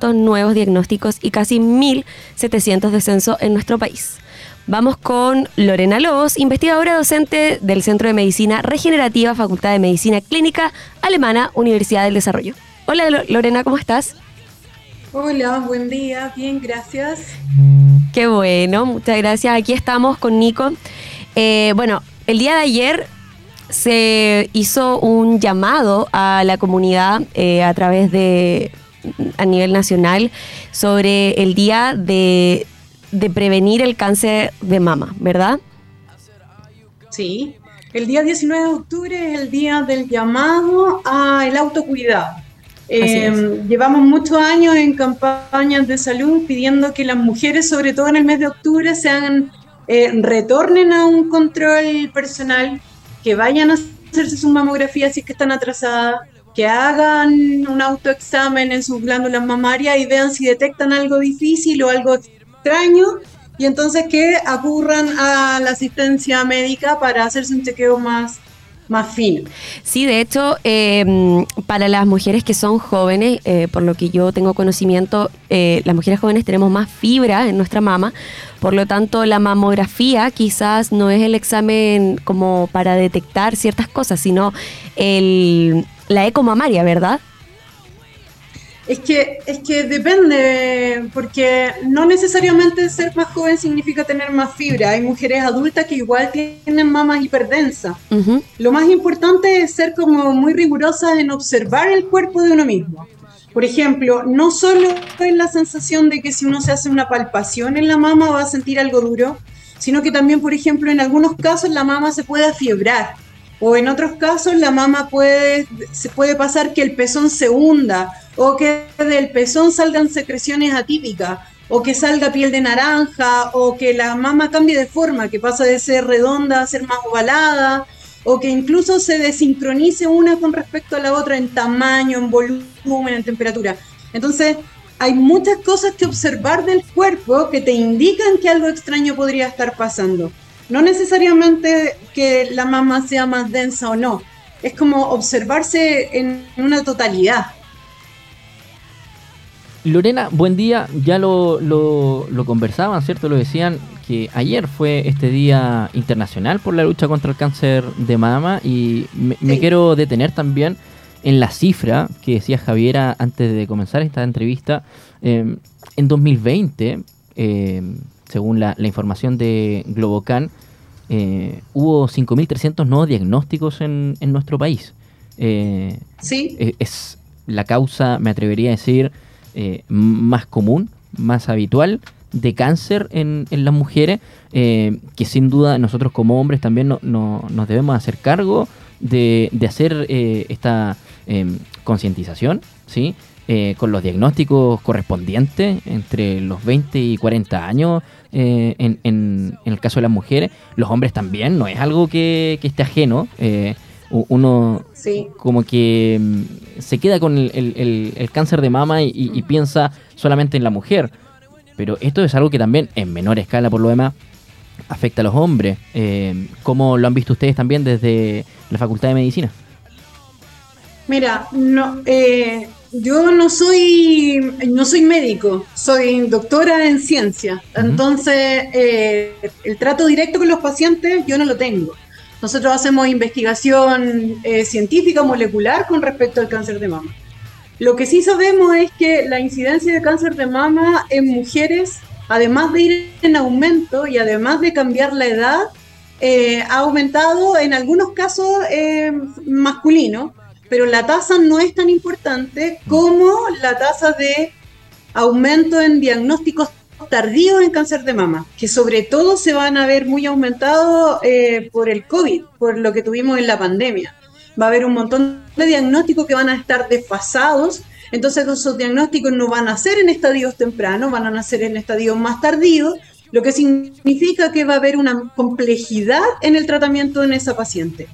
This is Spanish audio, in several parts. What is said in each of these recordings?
nuevos diagnósticos y casi 1.700 descensos en nuestro país. Vamos con Lorena Lobos, investigadora docente del Centro de Medicina Regenerativa, Facultad de Medicina Clínica Alemana, Universidad del Desarrollo. Hola Lorena, ¿cómo estás? Hola, buen día, bien, gracias. Qué bueno, muchas gracias. Aquí estamos con Nico. Eh, bueno, el día de ayer se hizo un llamado a la comunidad eh, a través de a nivel nacional sobre el día de, prevenir el cáncer de mama, ¿verdad? Sí, el día 19 de octubre es el día del llamado al autocuidado. Eh, llevamos muchos años en campañas de salud pidiendo que las mujeres, sobre todo en el mes de octubre, sean eh, retornen a un control personal, que vayan a hacerse su mamografía si es que están atrasadas, que hagan un autoexamen en sus glándulas mamarias y vean si detectan algo difícil o algo extraño y entonces que acurran a la asistencia médica para hacerse un chequeo más, más fino. Sí, de hecho, em, para las mujeres que son jóvenes, eh, por lo que yo tengo conocimiento, eh, las mujeres jóvenes tenemos más fibra en nuestra mama, por lo tanto la mamografía quizás no es el examen como para detectar ciertas cosas, sino el la ecomamaria, ¿verdad? Es que, es que depende, porque no necesariamente ser más joven significa tener más fibra. Hay mujeres adultas que igual tienen mamas hiperdensas. Lo más importante es ser como muy rigurosas en observar el cuerpo de uno mismo. Por ejemplo, no solo es la sensación de que si uno se hace una palpación en la mama va a sentir algo duro, sino que también, por ejemplo, en algunos casos la mama se puede afiebrar o en otros casos la mama puede, se puede pasar que el pezón se hunda o que del pezón salgan secreciones atípicas o que salga piel de naranja o que la mama cambie de forma, que pasa de ser redonda a ser más ovalada o que incluso se desincronice una con respecto a la otra en tamaño, en volumen, en temperatura. Entonces, hay muchas cosas que observar del cuerpo que te indican que algo extraño podría estar pasando. No necesariamente que la mama sea más densa o no, es como observarse en una totalidad. Lorena, buen día. Ya lo, lo, conversaban, ¿cierto? Lo decían que ayer fue este Día Internacional por la lucha contra el cáncer de mama y me, quiero detener también en la cifra que decía Javiera antes de comenzar esta entrevista. Eh, en 2020, eh, según la, información de Globocan, eh, hubo 5.300 nuevos diagnósticos en, nuestro país. Eh, sí. Eh, es la causa, me atrevería a decir, más común, más habitual de cáncer en, las mujeres, que sin duda nosotros como hombres también nos debemos hacer cargo de, hacer esta concientización, ¿sí? Eh, con los diagnósticos correspondientes entre los 20 y 40 años eh, en, en, el caso de las mujeres. Los hombres también, no es algo que, esté ajeno. Eh, uno como que mm, se queda con el, cáncer de mama y, piensa solamente en la mujer. Pero esto es algo que también, en menor escala por lo demás, afecta a los hombres. ¿Cómo lo han visto ustedes también desde la Facultad de Medicina? Mira, no, eh, yo no soy, no soy médico, soy doctora en ciencia. Entonces, eh, el trato directo con los pacientes yo no lo tengo. Nosotros hacemos investigación eh, científica molecular con respecto al cáncer de mama. Lo que sí sabemos es que la incidencia de cáncer de mama en mujeres, además de ir en aumento y además de cambiar la edad, eh, ha aumentado en algunos casos masculinos pero la tasa no es tan importante como la tasa de aumento en diagnósticos tardíos en cáncer de mama, que sobre todo se van a ver muy aumentados eh, por el COVID, por lo que tuvimos en la pandemia. Va a haber un montón de diagnósticos que van a estar desfasados, entonces esos diagnósticos no van a ser en estadios tempranos, van a ser en estadios más tardíos, lo que significa que va a haber una complejidad en el tratamiento en esa paciente.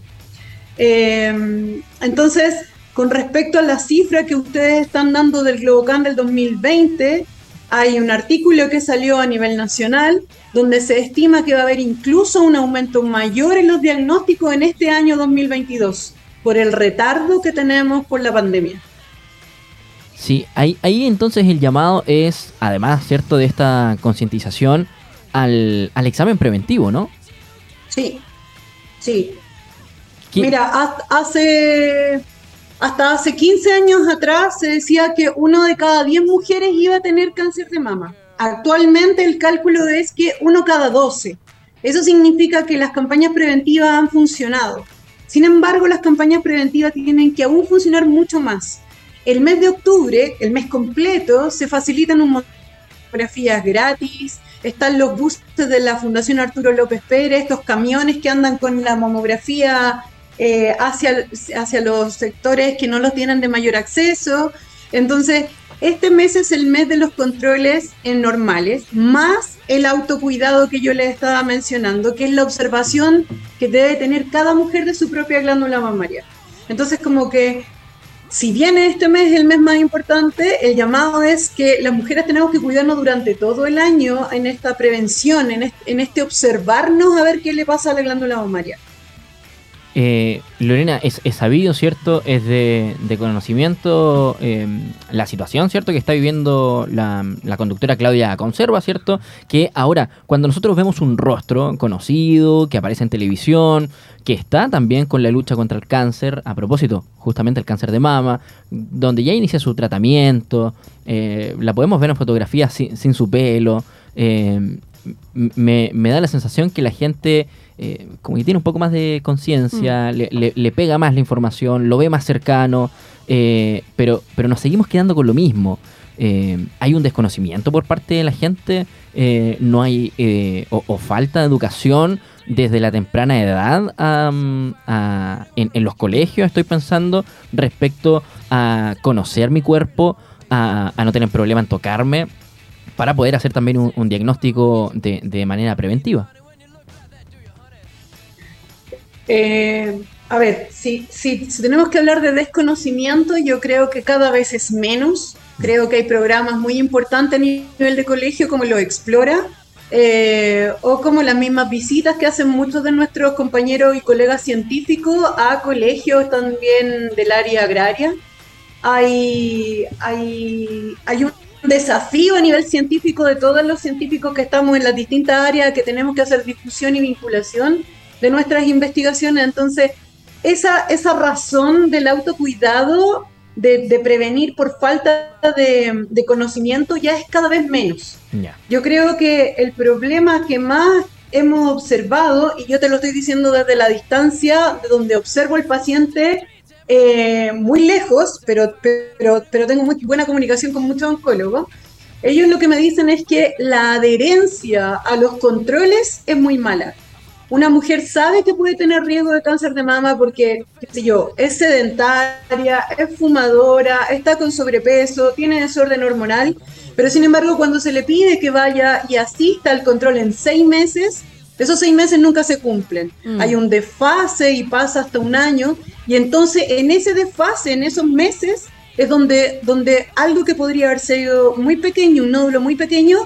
Em, entonces, con respecto a la cifra que ustedes están dando del Globocan del 2020, hay un artículo que salió a nivel nacional donde se estima que va a haber incluso un aumento mayor en los diagnósticos en este año 2022 por el retardo que tenemos por la pandemia. Sí, ahí, ahí entonces el llamado es, además, ¿cierto?, de esta concientización al, al examen preventivo, ¿no? Sí, sí. Mira, hace hasta hace 15 años atrás se decía que uno de cada 10 mujeres iba a tener cáncer de mama. Actualmente el cálculo es que uno cada 12. Eso significa que las campañas preventivas han funcionado. Sin embargo, las campañas preventivas tienen que aún funcionar mucho más. El mes de octubre, el mes completo, se facilitan un montón de fotografías gratis, están los buses de la Fundación Arturo López Pérez, estos camiones que andan con la mamografía eh, hacia, hacia los sectores que no los tienen de mayor acceso. Entonces, este mes es el mes de los controles en normales, más el autocuidado que yo les estaba mencionando, que es la observación que debe tener cada mujer de su propia glándula mamaria. Entonces, como que si bien este mes es el mes más importante, el llamado es que las mujeres tenemos que cuidarnos durante todo el año en esta prevención, en este, en este observarnos a ver qué le pasa a la glándula mamaria. Eh, Lorena, es, sabido, ¿cierto? Es de, conocimiento eh, la situación, ¿cierto? Que está viviendo la, conductora Claudia Conserva, ¿cierto? Que ahora, cuando nosotros vemos un rostro conocido, que aparece en televisión, que está también con la lucha contra el cáncer, a propósito, justamente el cáncer de mama, donde ya inicia su tratamiento, eh, la podemos ver en fotografías sin, su pelo, me, me da la sensación que la gente eh, como que tiene un poco más de conciencia, mm. le, pega más la información, lo ve más cercano, eh, pero, pero nos seguimos quedando con lo mismo. Eh, hay un desconocimiento por parte de la gente, no hay o, falta de educación desde la temprana edad en, los colegios, estoy pensando, respecto a conocer mi cuerpo, a, no tener problema en tocarme, para poder hacer también un, diagnóstico de manera preventiva. Eh, a ver, si, si, tenemos que hablar de desconocimiento, yo creo que cada vez es menos. Creo que hay programas muy importantes a nivel de colegio como lo Explora, eh, o como las mismas visitas que hacen muchos de nuestros compañeros y colegas científicos a colegios también del área agraria. Hay, hay, hay un desafío a nivel científico de todos los científicos que estamos en las distintas áreas que tenemos que hacer difusión y vinculación de nuestras investigaciones. Entonces, esa, esa razón del autocuidado, de, prevenir por falta de, conocimiento, ya es cada vez menos. Yo creo que el problema que más hemos observado, y yo te lo estoy diciendo desde la distancia, de donde observo al paciente eh, muy lejos, pero, pero, pero tengo muy buena comunicación con muchos oncólogos, ellos lo que me dicen es que la adherencia a los controles es muy mala una mujer sabe que puede tener riesgo de cáncer de mama porque, qué sé yo, es sedentaria, es fumadora, está con sobrepeso, tiene desorden hormonal, pero sin embargo cuando se le pide que vaya y asista al control en seis meses, esos seis meses nunca se cumplen. Mm. Hay un desfase y pasa hasta un año, y entonces en ese desfase, en esos meses, es donde, donde algo que podría haber sido muy pequeño, un nódulo muy pequeño,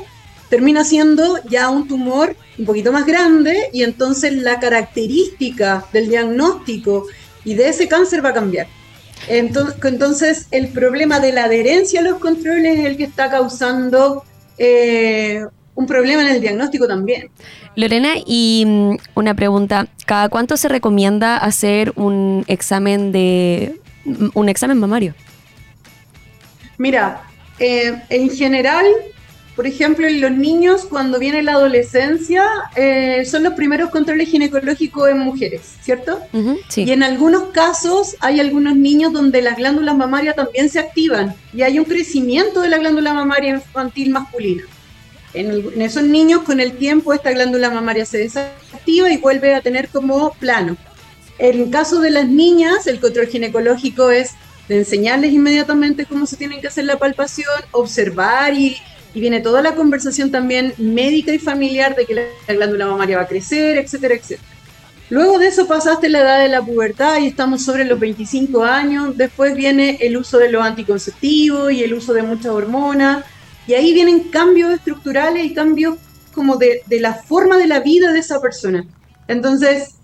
termina siendo ya un tumor un poquito más grande y entonces la característica del diagnóstico y de ese cáncer va a cambiar. Entonces, el problema de la adherencia a los controles es el que está causando eh, un problema en el diagnóstico también. Lorena, y mm, una pregunta, ¿cada cuánto se recomienda hacer un examen de un examen mamario? Mira, eh, en general por ejemplo, en los niños, cuando viene la adolescencia, eh, son los primeros controles ginecológicos en mujeres, ¿cierto? Y en algunos casos hay algunos niños donde las glándulas mamarias también se activan y hay un crecimiento de la glándula mamaria infantil masculina. En, esos niños, con el tiempo, esta glándula mamaria se desactiva y vuelve a tener como plano. En el caso de las niñas, el control ginecológico es de enseñarles inmediatamente cómo se tienen que hacer la palpación, observar y y viene toda la conversación también médica y familiar de que la, glándula mamaria va a crecer, etcétera, etcétera. Luego de eso pasaste la edad de la pubertad y estamos sobre los 25 años. Después viene el uso de los anticonceptivos y el uso de muchas hormonas. Y ahí vienen cambios estructurales y cambios como de, de la forma de la vida de esa persona. Entonces,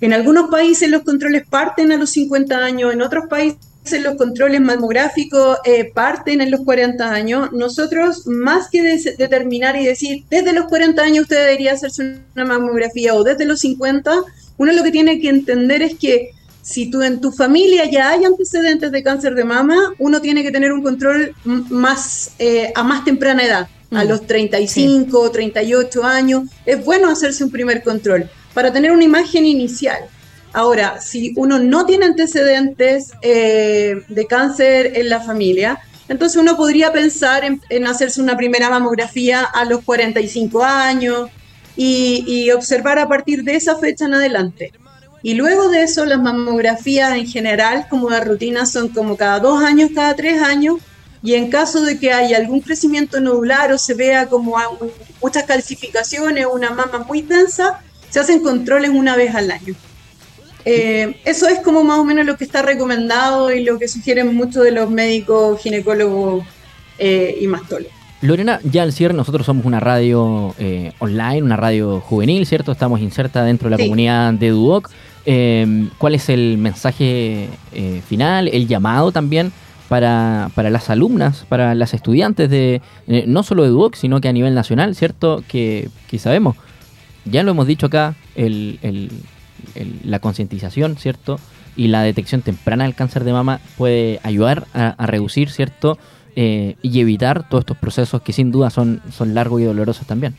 en algunos países los controles parten a los 50 años, en otros países los controles mamográficos eh, parten en los 40 años. Nosotros, más que determinar y decir, desde los 40 años usted debería hacerse una mamografía o desde los 50, uno lo que tiene que entender es que si tú en tu familia ya hay antecedentes de cáncer de mama, uno tiene que tener un control más eh, a más temprana edad, a mm. los 35, o 38 años. Es bueno hacerse un primer control para tener una imagen inicial. Ahora, si uno no tiene antecedentes eh, de cáncer en la familia, entonces uno podría pensar en, hacerse una primera mamografía a los 45 años y, observar a partir de esa fecha en adelante. Y luego de eso, las mamografías en general, como de rutina, son como cada dos años, cada tres años. Y en caso de que haya algún crecimiento nodular o se vea como muchas calcificaciones, una mama muy densa, se hacen controles una vez al año. Eh, eso es como más o menos lo que está recomendado y lo que sugieren muchos de los médicos, ginecólogos eh, y mastólogos. Lorena, ya al cierre, nosotros somos una radio eh, online, una radio juvenil, ¿cierto? Estamos inserta dentro de la comunidad de Duoc. ¿Cuál es el mensaje final, el llamado también para, las alumnas, para las estudiantes de no solo de Duoc, sino que a nivel nacional, ¿cierto? Que, que sabemos, ya lo hemos dicho acá, el la concientización, ¿cierto? Y la detección temprana del cáncer de mama puede ayudar a, reducir, ¿cierto? Eh, y evitar todos estos procesos que sin duda son, son largos y dolorosos también.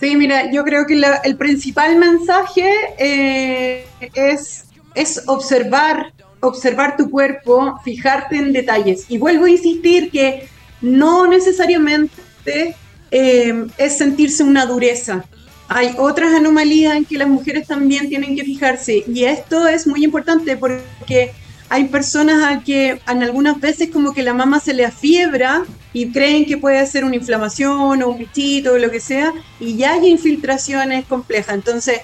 Sí, mira, yo creo que el principal mensaje eh, es, es observar, observar tu cuerpo, fijarte en detalles. Y vuelvo a insistir que no necesariamente eh, es sentirse una dureza hay otras anomalías en que las mujeres también tienen que fijarse y esto es muy importante porque hay personas a que en algunas veces como que la mama se le afiebra y creen que puede ser una inflamación o un bichito o lo que sea y ya hay infiltraciones complejas. Entonces,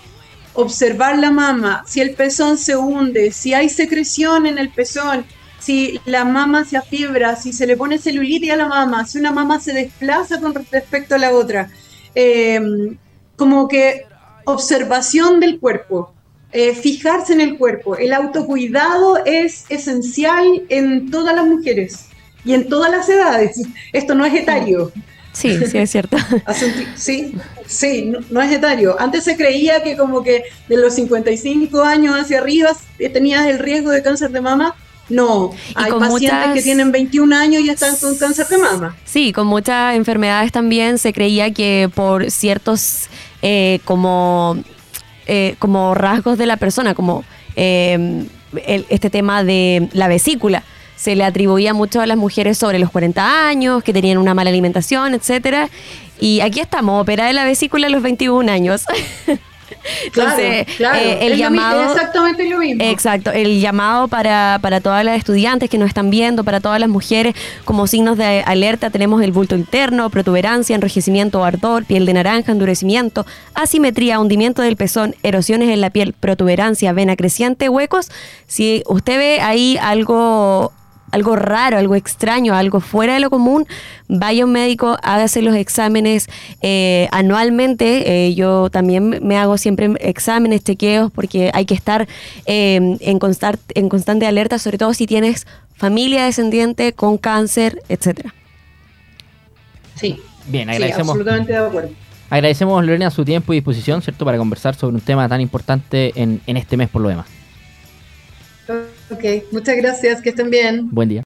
observar la mama, si el pezón se hunde, si hay secreción en el pezón, si la mama se afiebra, si se le pone celulitis a la mama, si una mama se desplaza con respecto a la otra. Eh, como que observación del cuerpo, eh, fijarse en el cuerpo. El autocuidado es esencial en todas las mujeres y en todas las edades. Esto no es etario. Sí, sí, es cierto. sí, sí, no, es etario. Antes se creía que como que de los 55 años hacia arriba tenías el riesgo de cáncer de mama no, hay pacientes que tienen 21 años y están con cáncer de mama. Sí, con muchas enfermedades también se creía que por ciertos eh, como, eh, como rasgos de la persona, como eh, este tema de la vesícula, se le atribuía mucho a las mujeres sobre los 40 años, que tenían una mala alimentación, etcétera. Y aquí estamos, operada de la vesícula a los 21 años. Entonces, eh, el llamado. exactamente lo mismo. Exacto, el llamado para, para todas las estudiantes que nos están viendo, para todas las mujeres, como signos de alerta, tenemos el bulto interno, protuberancia, enrojecimiento o ardor, piel de naranja, endurecimiento, asimetría, hundimiento del pezón, erosiones en la piel, protuberancia, vena creciente, huecos. Si usted ve ahí algo algo raro, algo extraño, algo fuera de lo común, vaya a un médico, hágase los exámenes eh, anualmente. Eh, yo también me hago siempre exámenes, chequeos, porque hay que estar eh, en, en constante alerta, sobre todo si tienes familia descendiente con cáncer, etcétera. Sí. Bien, agradecemos. absolutamente de acuerdo. Agradecemos, Lorena, su tiempo y disposición, ¿cierto?, para conversar sobre un tema tan importante en, en este mes por lo demás. Ok, muchas gracias, que estén bien. Buen día.